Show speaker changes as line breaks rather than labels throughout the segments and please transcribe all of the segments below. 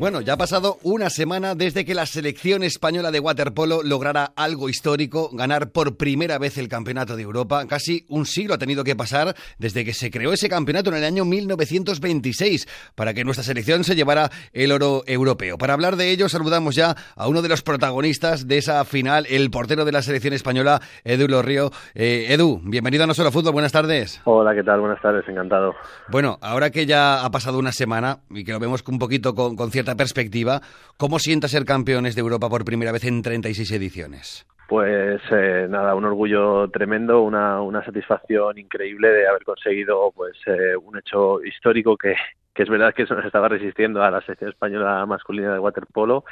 Bueno, ya ha pasado una semana desde que la selección española de waterpolo lograra algo histórico, ganar por primera vez el Campeonato de Europa. Casi un siglo ha tenido que pasar desde que se creó ese campeonato en el año 1926 para que nuestra selección se llevara el oro europeo. Para hablar de ello, saludamos ya a uno de los protagonistas de esa final, el portero de la selección española, Edu Lorrio. Eh, Edu, bienvenido a No Solo Fútbol, buenas tardes.
Hola, ¿qué tal? Buenas tardes, encantado.
Bueno, ahora que ya ha pasado una semana y que lo vemos un poquito con, con cierta perspectiva, ¿cómo sienta ser campeones de Europa por primera vez en 36 ediciones?
Pues eh, nada, un orgullo tremendo, una, una satisfacción increíble de haber conseguido pues eh, un hecho histórico que, es verdad que se nos estaba resistiendo a la selección española masculina de waterpolo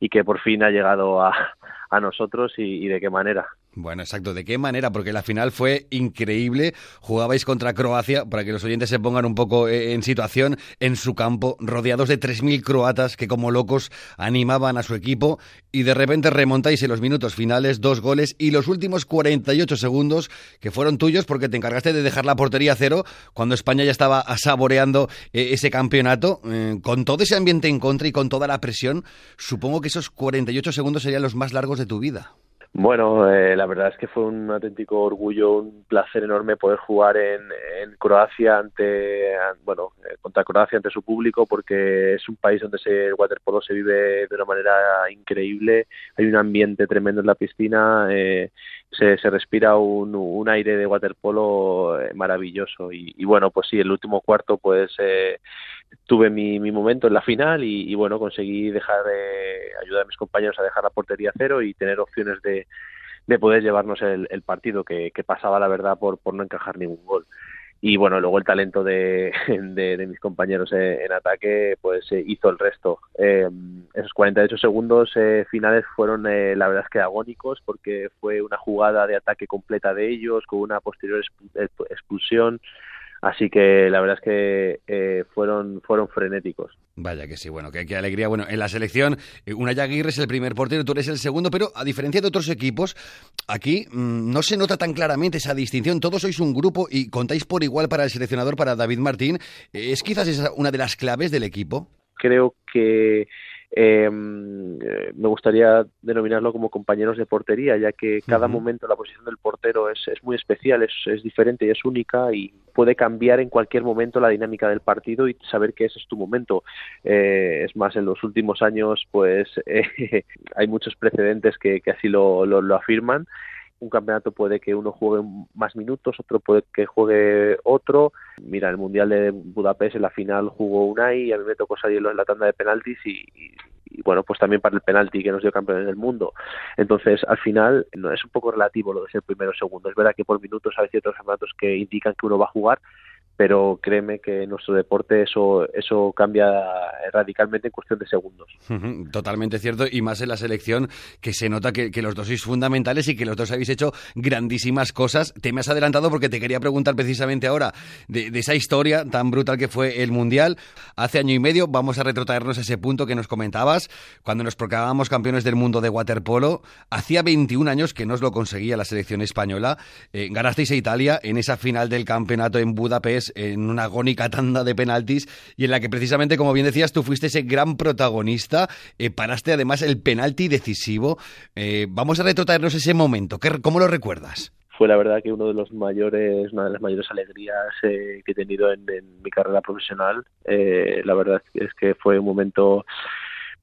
y que por fin ha llegado a, a nosotros y, de qué manera.
Bueno, exacto. ¿De qué manera? Porque la final fue increíble. Jugabais contra Croacia, para que los oyentes se pongan un poco eh, en situación, en su campo, rodeados de 3.000 croatas que como locos animaban a su equipo y de repente remontáis en los minutos finales dos goles y los últimos 48 segundos que fueron tuyos porque te encargaste de dejar la portería cero cuando España ya estaba saboreando eh, ese campeonato. Eh, con todo ese ambiente en contra y con toda la presión, supongo que esos 48 segundos serían los más largos de tu vida.
Bueno, eh, la verdad es que fue un auténtico orgullo, un placer enorme poder jugar en, Croacia ante, bueno, eh, contra Croacia ante su público, porque es un país donde se, el waterpolo se vive de una manera increíble. Hay un ambiente tremendo en la piscina, eh, se, se respira un, aire de waterpolo eh, maravilloso. Y, bueno, pues sí, el último cuarto, pues eh, tuve mi, mi momento en la final y, bueno, conseguí dejar, eh, ayudar a mis compañeros a dejar la portería cero y tener opciones de, de poder llevarnos el, el partido que, que, pasaba la verdad por, por no encajar ningún gol y bueno luego el talento de, de, mis compañeros en, ataque pues eh, hizo el resto. Eh, esos 48 segundos eh, finales fueron eh, la verdad es que agónicos porque fue una jugada de ataque completa de ellos con una posterior expulsión Así que la verdad es que eh, fueron, fueron frenéticos.
Vaya que sí, bueno, qué, qué alegría. Bueno, en la selección, eh, Unai Aguirre es el primer portero, tú eres el segundo, pero a diferencia de otros equipos, aquí mmm, no se nota tan claramente esa distinción. Todos sois un grupo y contáis por igual para el seleccionador, para David Martín. ¿Es quizás esa una de las claves del equipo?
Creo que eh, me gustaría denominarlo como compañeros de portería, ya que cada uh -huh. momento la posición del portero es, es muy especial, es, es, diferente y es única y puede cambiar en cualquier momento la dinámica del partido y saber que ese es tu momento. Eh, es más, en los últimos años pues eh, hay muchos precedentes que, que así lo, lo, lo afirman un campeonato puede que uno juegue más minutos, otro puede que juegue otro. Mira, el Mundial de Budapest en la final jugó Unai y a mí me tocó salir en la tanda de penaltis y, bueno, pues también para el penalti que nos dio campeones del mundo. Entonces, al final, no es un poco relativo lo de ser primero o segundo. Es verdad que por minutos hay ciertos campeonatos que indican que uno va a jugar, pero créeme que en nuestro deporte eso eso cambia radicalmente en cuestión de segundos.
Totalmente cierto, y más en la selección, que se nota que, los dos sois fundamentales y que los dos habéis hecho grandísimas cosas. Te me has adelantado porque te quería preguntar precisamente ahora de, de esa historia tan brutal que fue el Mundial. Hace año y medio vamos a retrotraernos a ese punto que nos comentabas, cuando nos proclamábamos campeones del mundo de waterpolo. Hacía 21 años que no os lo conseguía la selección española. Eh, ganasteis a Italia en esa final del campeonato en Budapest en una agónica tanda de penaltis y en la que precisamente, como bien decías, tú fuiste ese gran protagonista, eh, paraste además el penalti decisivo. Eh, vamos a retrotraernos ese momento, ¿cómo lo recuerdas?
Fue la verdad que uno de los mayores, una de las mayores alegrías eh, que he tenido en, mi carrera profesional. La verdad es que fue un momento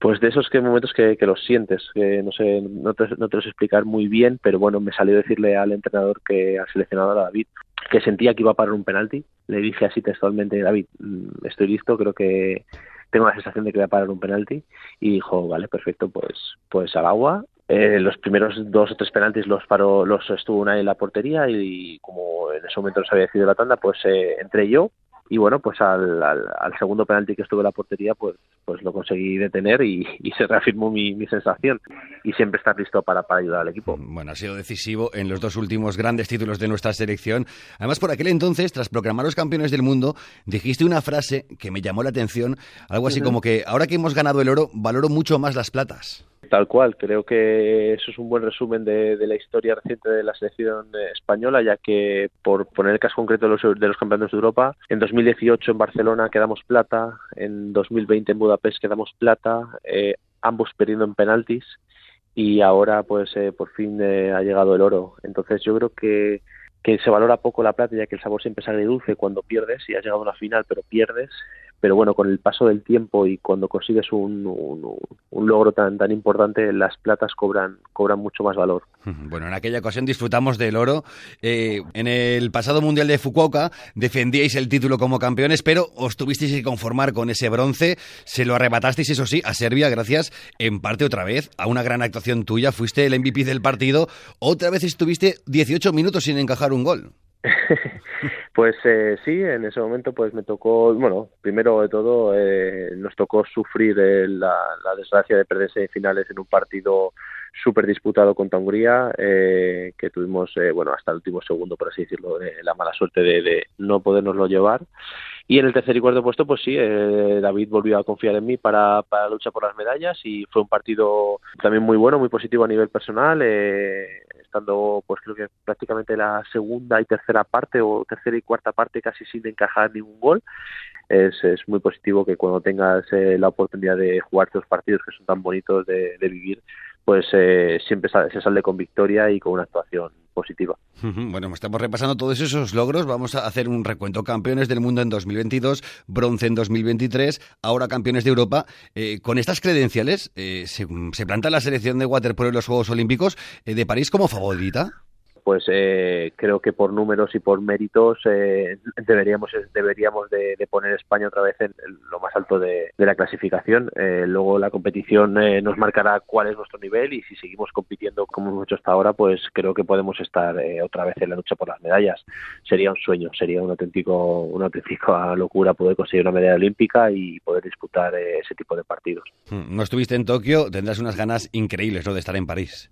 pues de esos que momentos que, los sientes, que no sé, no te, no te explicar muy bien, pero bueno, me salió decirle al entrenador que al seleccionador a David que sentía que iba a parar un penalti. Le dije así textualmente, David, mm, estoy listo, creo que tengo la sensación de que voy a parar un penalti. Y dijo, vale, perfecto, pues, pues al agua. Eh, los primeros dos o tres penaltis los paró, los estuvo una en la portería y, y como en ese momento no se había decidido la tanda, pues eh, entré yo y bueno, pues al, al, segundo penalti que estuve en la portería, pues, pues lo conseguí detener y, se reafirmó mi, mi, sensación y siempre estar listo para, para ayudar al equipo.
Bueno, ha sido decisivo en los dos últimos grandes títulos de nuestra selección. Además, por aquel entonces, tras proclamar los campeones del mundo, dijiste una frase que me llamó la atención, algo así como que ahora que hemos ganado el oro, valoro mucho más las platas.
Tal cual, creo que eso es un buen resumen de, la historia reciente de la selección española, ya que por poner el caso concreto de los, de los campeonatos de Europa, en 2018 en Barcelona quedamos plata, en 2020 en Budapest quedamos plata, eh, ambos perdiendo en penaltis y ahora pues eh, por fin eh, ha llegado el oro. Entonces yo creo que que se valora poco la plata ya que el sabor siempre sale dulce cuando pierdes y has llegado a una final pero pierdes pero bueno, con el paso del tiempo y cuando consigues un, un, logro tan, tan importante, las platas cobran, cobran mucho más valor.
Bueno, en aquella ocasión disfrutamos del oro. Eh, en el pasado Mundial de Fukuoka defendíais el título como campeones, pero os tuvisteis que conformar con ese bronce. Se lo arrebatasteis, eso sí, a Serbia, gracias en parte otra vez a una gran actuación tuya. Fuiste el MVP del partido. Otra vez estuviste 18 minutos sin encajar un gol.
pues eh, sí, en ese momento pues me tocó, bueno, primero de todo eh, nos tocó sufrir eh, la, desgracia de perder semifinales en un partido súper disputado contra Hungría, que tuvimos, bueno, hasta el último segundo, por así decirlo, la mala suerte de, de, no podernoslo llevar. Y en el tercer y cuarto puesto, pues sí, David volvió a confiar en mí para, para la lucha por las medallas y fue un partido también muy bueno, muy positivo a nivel personal. Eh, estando pues creo que prácticamente la segunda y tercera parte o tercera y cuarta parte casi sin encajar ningún gol. Es, es muy positivo que cuando tengas eh, la oportunidad de jugar estos partidos que son tan bonitos de, vivir, pues eh, siempre se sale con victoria y con una actuación positiva.
Bueno, estamos repasando todos esos logros. Vamos a hacer un recuento. Campeones del mundo en 2022, bronce en 2023, ahora campeones de Europa. Eh, con estas credenciales, eh, se, se, planta la selección de waterpolo en los Juegos Olímpicos de París como favorita?
Pues eh, creo que por números y por méritos eh, deberíamos deberíamos de, poner España otra vez en, lo más alto de, la clasificación. Eh, luego la competición nos marcará cuál es nuestro nivel y si seguimos compitiendo como hemos hecho hasta ahora, pues creo que podemos estar otra vez en la lucha por las medallas. Sería un sueño, sería un auténtico una auténtica locura poder conseguir una medalla olímpica y poder disputar ese tipo de partidos.
Hmm, no estuviste en Tokio, tendrás unas ganas increíbles ¿no? de estar en París.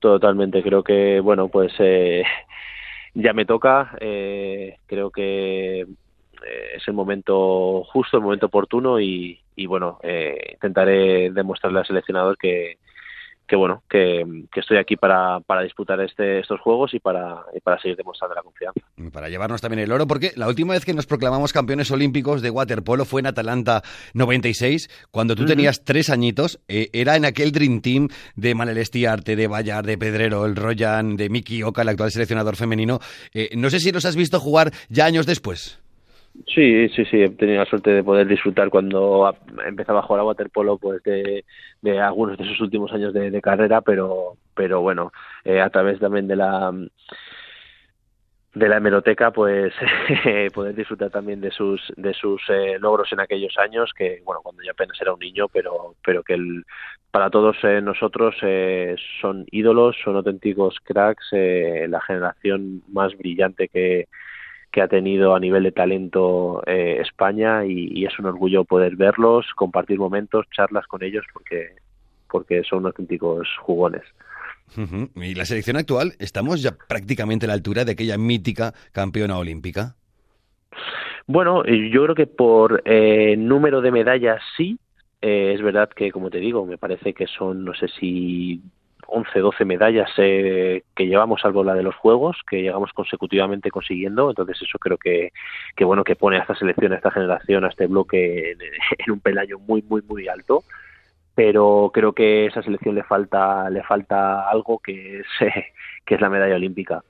Totalmente, creo que, bueno, pues eh, ya me toca, eh, creo que eh, es el momento justo, el momento oportuno y, y bueno, intentaré demostrarle al seleccionador que, que bueno, que, estoy aquí para, para disputar este, estos juegos y para, para seguir demostrando la confianza.
Para llevarnos también el oro, porque la última vez que nos proclamamos campeones olímpicos de waterpolo fue en Atalanta 96, cuando tú tenías tres añitos, eh, era en aquel Dream Team de Manel Estiarte, de Bayard, de Pedrero, el Royan, de Miki Oka, el actual seleccionador femenino. Eh, no sé si los has visto jugar ya años después.
Sí, sí, sí, he tenido la suerte de poder disfrutar cuando empezaba a jugar a waterpolo pues de, algunos de sus últimos años de, carrera, pero pero bueno, eh, a través también de la de la hemeroteca pues poder disfrutar también de sus de sus eh, logros en aquellos años que bueno cuando ya apenas era un niño pero pero que el, para todos eh, nosotros son ídolos son auténticos cracks la generación más brillante que que ha tenido a nivel de talento eh, España y, es un orgullo poder verlos, compartir momentos, charlas con ellos porque, porque son auténticos jugones.
¿Y la selección actual? ¿Estamos ya prácticamente a la altura de aquella mítica campeona olímpica?
Bueno, yo creo que por eh, número de medallas sí. Eh, es verdad que, como te digo, me parece que son, no sé si 11, 12 medallas eh, que llevamos, salvo la de los Juegos, que llegamos consecutivamente consiguiendo. Entonces eso creo que, que bueno, que pone a esta selección, a esta generación, a este bloque en, un peldaño muy, muy, muy alto. Pero creo que a esa selección le falta, le falta algo que es, que es la medalla olímpica.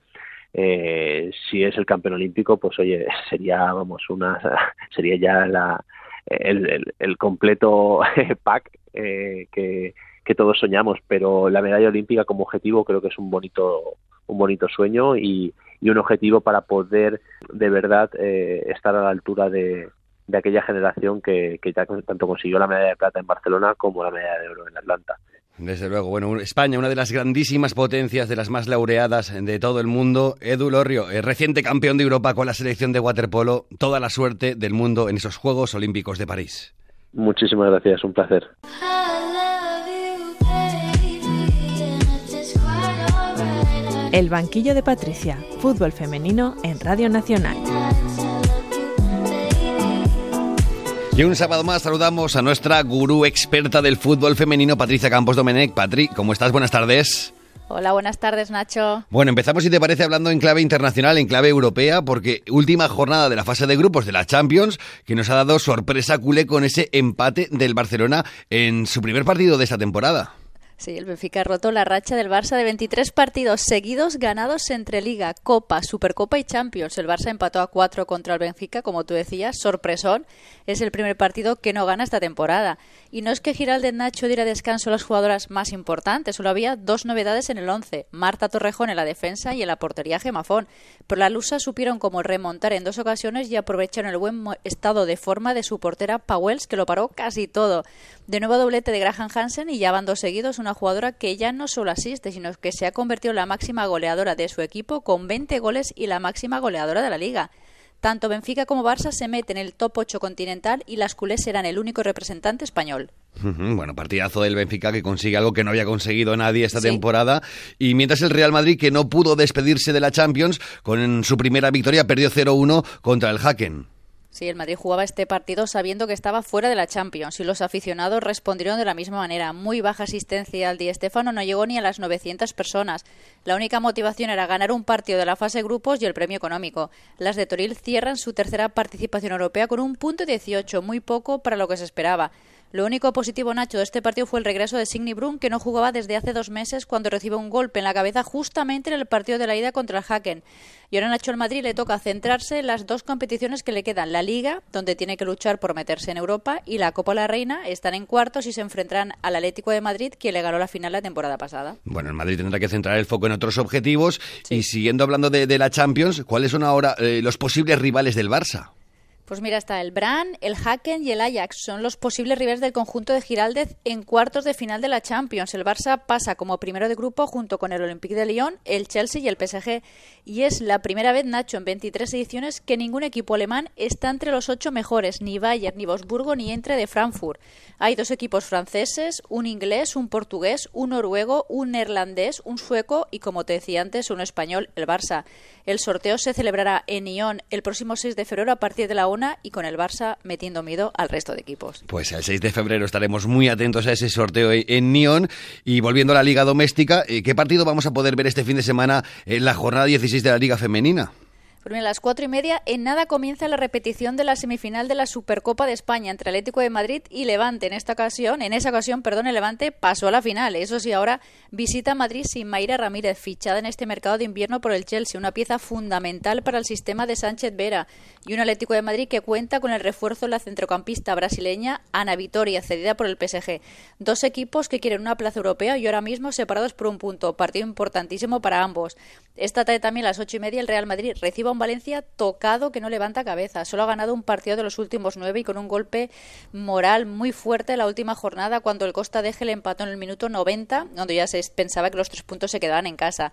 Eh, si es el campeón olímpico, pues oye, sería, vamos, una, sería ya la, el, el, completo pack eh, que, que todos soñamos, pero la medalla olímpica como objetivo creo que es un bonito, un bonito sueño y, un objetivo para poder de verdad eh, estar a la altura de, aquella generación que, que ya tanto consiguió la medalla de plata en Barcelona como la medalla de oro en Atlanta.
Desde luego, bueno, España, una de las grandísimas potencias, de las más laureadas de todo el mundo. Edu Lorrio, el reciente campeón de Europa con la selección de waterpolo, toda la suerte del mundo en esos Juegos Olímpicos de París.
Muchísimas gracias, un placer.
El banquillo de Patricia, fútbol femenino en Radio Nacional.
Y un sábado más saludamos a nuestra gurú experta del fútbol femenino, Patricia Campos Domenech. Patri, ¿cómo estás? Buenas tardes.
Hola, buenas tardes, Nacho.
Bueno, empezamos, si te parece, hablando en clave internacional, en clave europea, porque última jornada de la fase de grupos de la Champions, que nos ha dado sorpresa culé con ese empate del Barcelona en su primer partido de esta temporada.
Sí, el Benfica roto la racha del Barça de 23 partidos seguidos ganados entre Liga, Copa, Supercopa y Champions. El Barça empató a 4 contra el Benfica, como tú decías, sorpresón. Es el primer partido que no gana esta temporada. Y no es que Giralde Nacho diera descanso a las jugadoras más importantes, solo había dos novedades en el 11, Marta Torrejón en la defensa y en la portería Gemafón. Pero la Lusa supieron cómo remontar en dos ocasiones y aprovecharon el buen estado de forma de su portera Powells, que lo paró casi todo. De nuevo doblete de Graham Hansen y ya van dos seguidos, una jugadora que ya no solo asiste, sino que se ha convertido en la máxima goleadora de su equipo con 20 goles y la máxima goleadora de la liga. Tanto Benfica como Barça se meten en el top 8 continental y las culés serán el único representante español.
Bueno, partidazo del Benfica que consigue algo que no había conseguido nadie esta temporada. Y mientras el Real Madrid, que no pudo despedirse de la Champions, con su primera victoria perdió 0-1 contra el Haken.
Sí, el Madrid jugaba este partido sabiendo que estaba fuera de la Champions y los aficionados respondieron de la misma manera. Muy baja asistencia al Di Stéfano, no llegó ni a las 900 personas. La única motivación era ganar un partido de la fase de grupos y el premio económico. Las de Toril cierran su tercera participación europea con un punto 18, muy poco para lo que se esperaba. Lo único positivo, Nacho, de este partido fue el regreso de Signy Brun, que no jugaba desde hace dos meses cuando recibe un golpe en la cabeza justamente en el partido de la ida contra el Haken. Y ahora Nacho al Madrid le toca centrarse en las dos competiciones que le quedan. La Liga, donde tiene que luchar por meterse en Europa, y la Copa de la Reina. Están en cuartos y se enfrentarán al Atlético de Madrid, quien le ganó la final la temporada pasada.
Bueno, el Madrid tendrá que centrar el foco en otros objetivos. Y siguiendo hablando de, la Champions, ¿cuáles son ahora eh, los posibles rivales del Barça?
Pues mira, está el Bran, el Haken y el Ajax. Son los posibles rivales del conjunto de Giraldez en cuartos de final de la Champions. El Barça pasa como primero de grupo junto con el Olympique de Lyon, el Chelsea y el PSG. Y es la primera vez, Nacho, en 23 ediciones que ningún equipo alemán está entre los ocho mejores, ni Bayern, ni Wolfsburgo, ni entre de Frankfurt. Hay dos equipos franceses, un inglés, un portugués, un noruego, un neerlandés, un sueco y, como te decía antes, un español, el Barça. El sorteo se celebrará en Lyon el próximo 6 de febrero a partir de la y con el Barça metiendo miedo al resto de equipos.
Pues el 6 de febrero estaremos muy atentos a ese sorteo en Lyon. Y volviendo a la Liga Doméstica, eh, ¿qué partido vamos a poder ver este fin de semana en la jornada 16 de la Liga Femenina?
Pues a las cuatro y media, en nada comienza la repetición de la semifinal de la Supercopa de España entre Atlético de Madrid y Levante. En esta ocasión, en esa ocasión, perdón, el Levante pasó a la final. Eso sí, ahora visita Madrid sin Mayra Ramírez, fichada en este mercado de invierno por el Chelsea, una pieza fundamental para el sistema de Sánchez Vera. Y un Atlético de Madrid que cuenta con el refuerzo de la centrocampista brasileña Ana Vitoria, cedida por el PSG. Dos equipos que quieren una plaza europea y ahora mismo separados por un punto. Partido importantísimo para ambos. Esta tarde también a las ocho y media el Real Madrid reciba un Valencia tocado que no levanta cabeza. Solo ha ganado un partido de los últimos nueve y con un golpe moral muy fuerte la última jornada cuando el Costa de le empató en el minuto 90, donde ya se pensaba que los tres puntos se quedaban en casa.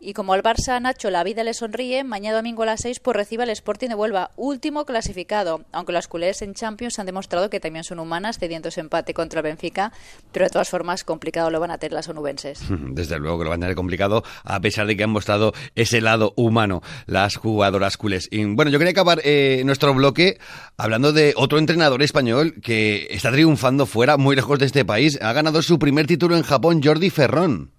Y como al Barça Nacho la vida le sonríe, mañana domingo a las 6 pues recibe el Sporting de Huelva, último clasificado, aunque las culés en Champions han demostrado que también son humanas, cediendo ese empate contra el Benfica, pero de todas formas complicado lo van a tener las onubenses.
Desde luego que lo van a tener complicado, a pesar de que han mostrado ese lado humano las jugadoras culés. Y bueno, yo quería acabar eh, nuestro bloque hablando de otro entrenador español que está triunfando fuera, muy lejos de este país. Ha ganado su primer título en Japón, Jordi Ferrón.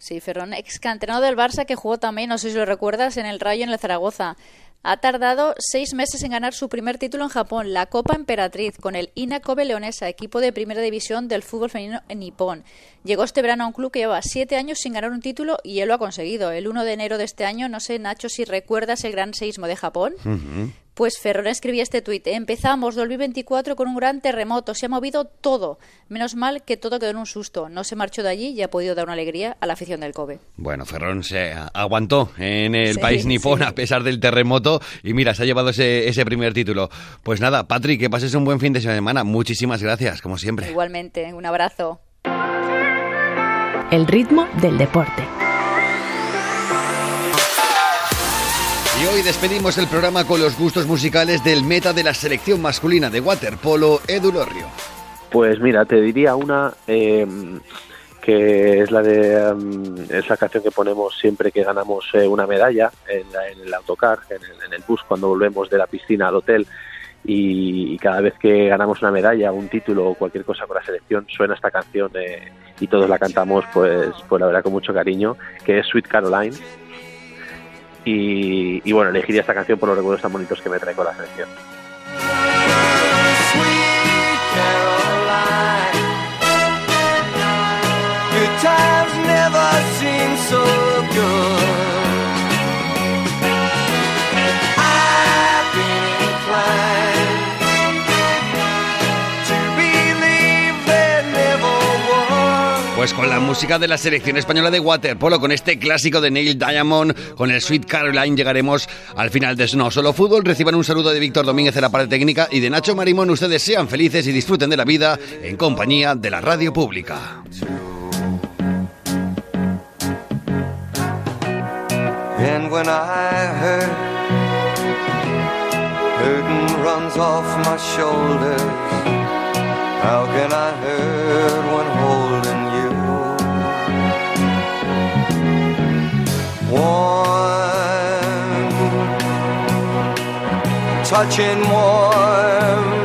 Sí, Ferrón, ex canterano del Barça que jugó también, no sé si lo recuerdas, en el Rayo en el Zaragoza. Ha tardado seis meses en ganar su primer título en Japón, la Copa Emperatriz, con el Ina Kobe Leonesa, equipo de primera división del fútbol femenino en Nippon. Llegó este verano a un club que lleva siete años sin ganar un título y él lo ha conseguido. El 1 de enero de este año, no sé, Nacho, si recuerdas el gran seísmo de Japón. Pues Ferrón escribía este tuit. Empezamos 2024 con un gran terremoto. Se ha movido todo. Menos mal que todo quedó en un susto. No se marchó de allí y ha podido dar una alegría a la afición del Kobe.
Bueno, Ferrón se aguantó en el país nipón a pesar del terremoto y mira, se ha llevado ese, ese primer título. Pues nada, Patrick, que pases un buen fin de semana. Muchísimas gracias, como siempre.
Igualmente, un abrazo.
el ritmo del deporte.
Y hoy despedimos el programa con los gustos musicales del meta de la selección masculina de waterpolo, Edu Lorrio.
Pues mira, te diría una eh, que es la de um, canción que ponemos siempre que ganamos eh, una medalla en, el autocar, en el, bus cuando volvemos de la piscina al hotel y, cada vez que ganamos una medalla, un título o cualquier cosa con la selección suena esta canción eh, y todos la cantamos pues pues la verdad con mucho cariño, que es Sweet Caroline y, y bueno elegiría esta canción por los recuerdos tan bonitos que me trae con la selección.
Pues con la música de la selección española de waterpolo, con este clásico de Neil Diamond, con el Sweet Caroline, llegaremos al final de No Solo Fútbol. Reciban un saludo de Víctor Domínguez en la parte técnica y de Nacho Marimón. Ustedes sean felices y disfruten de la vida en compañía de la radio pública. And when I hurt, runs off my shoulders. How can I touching warm,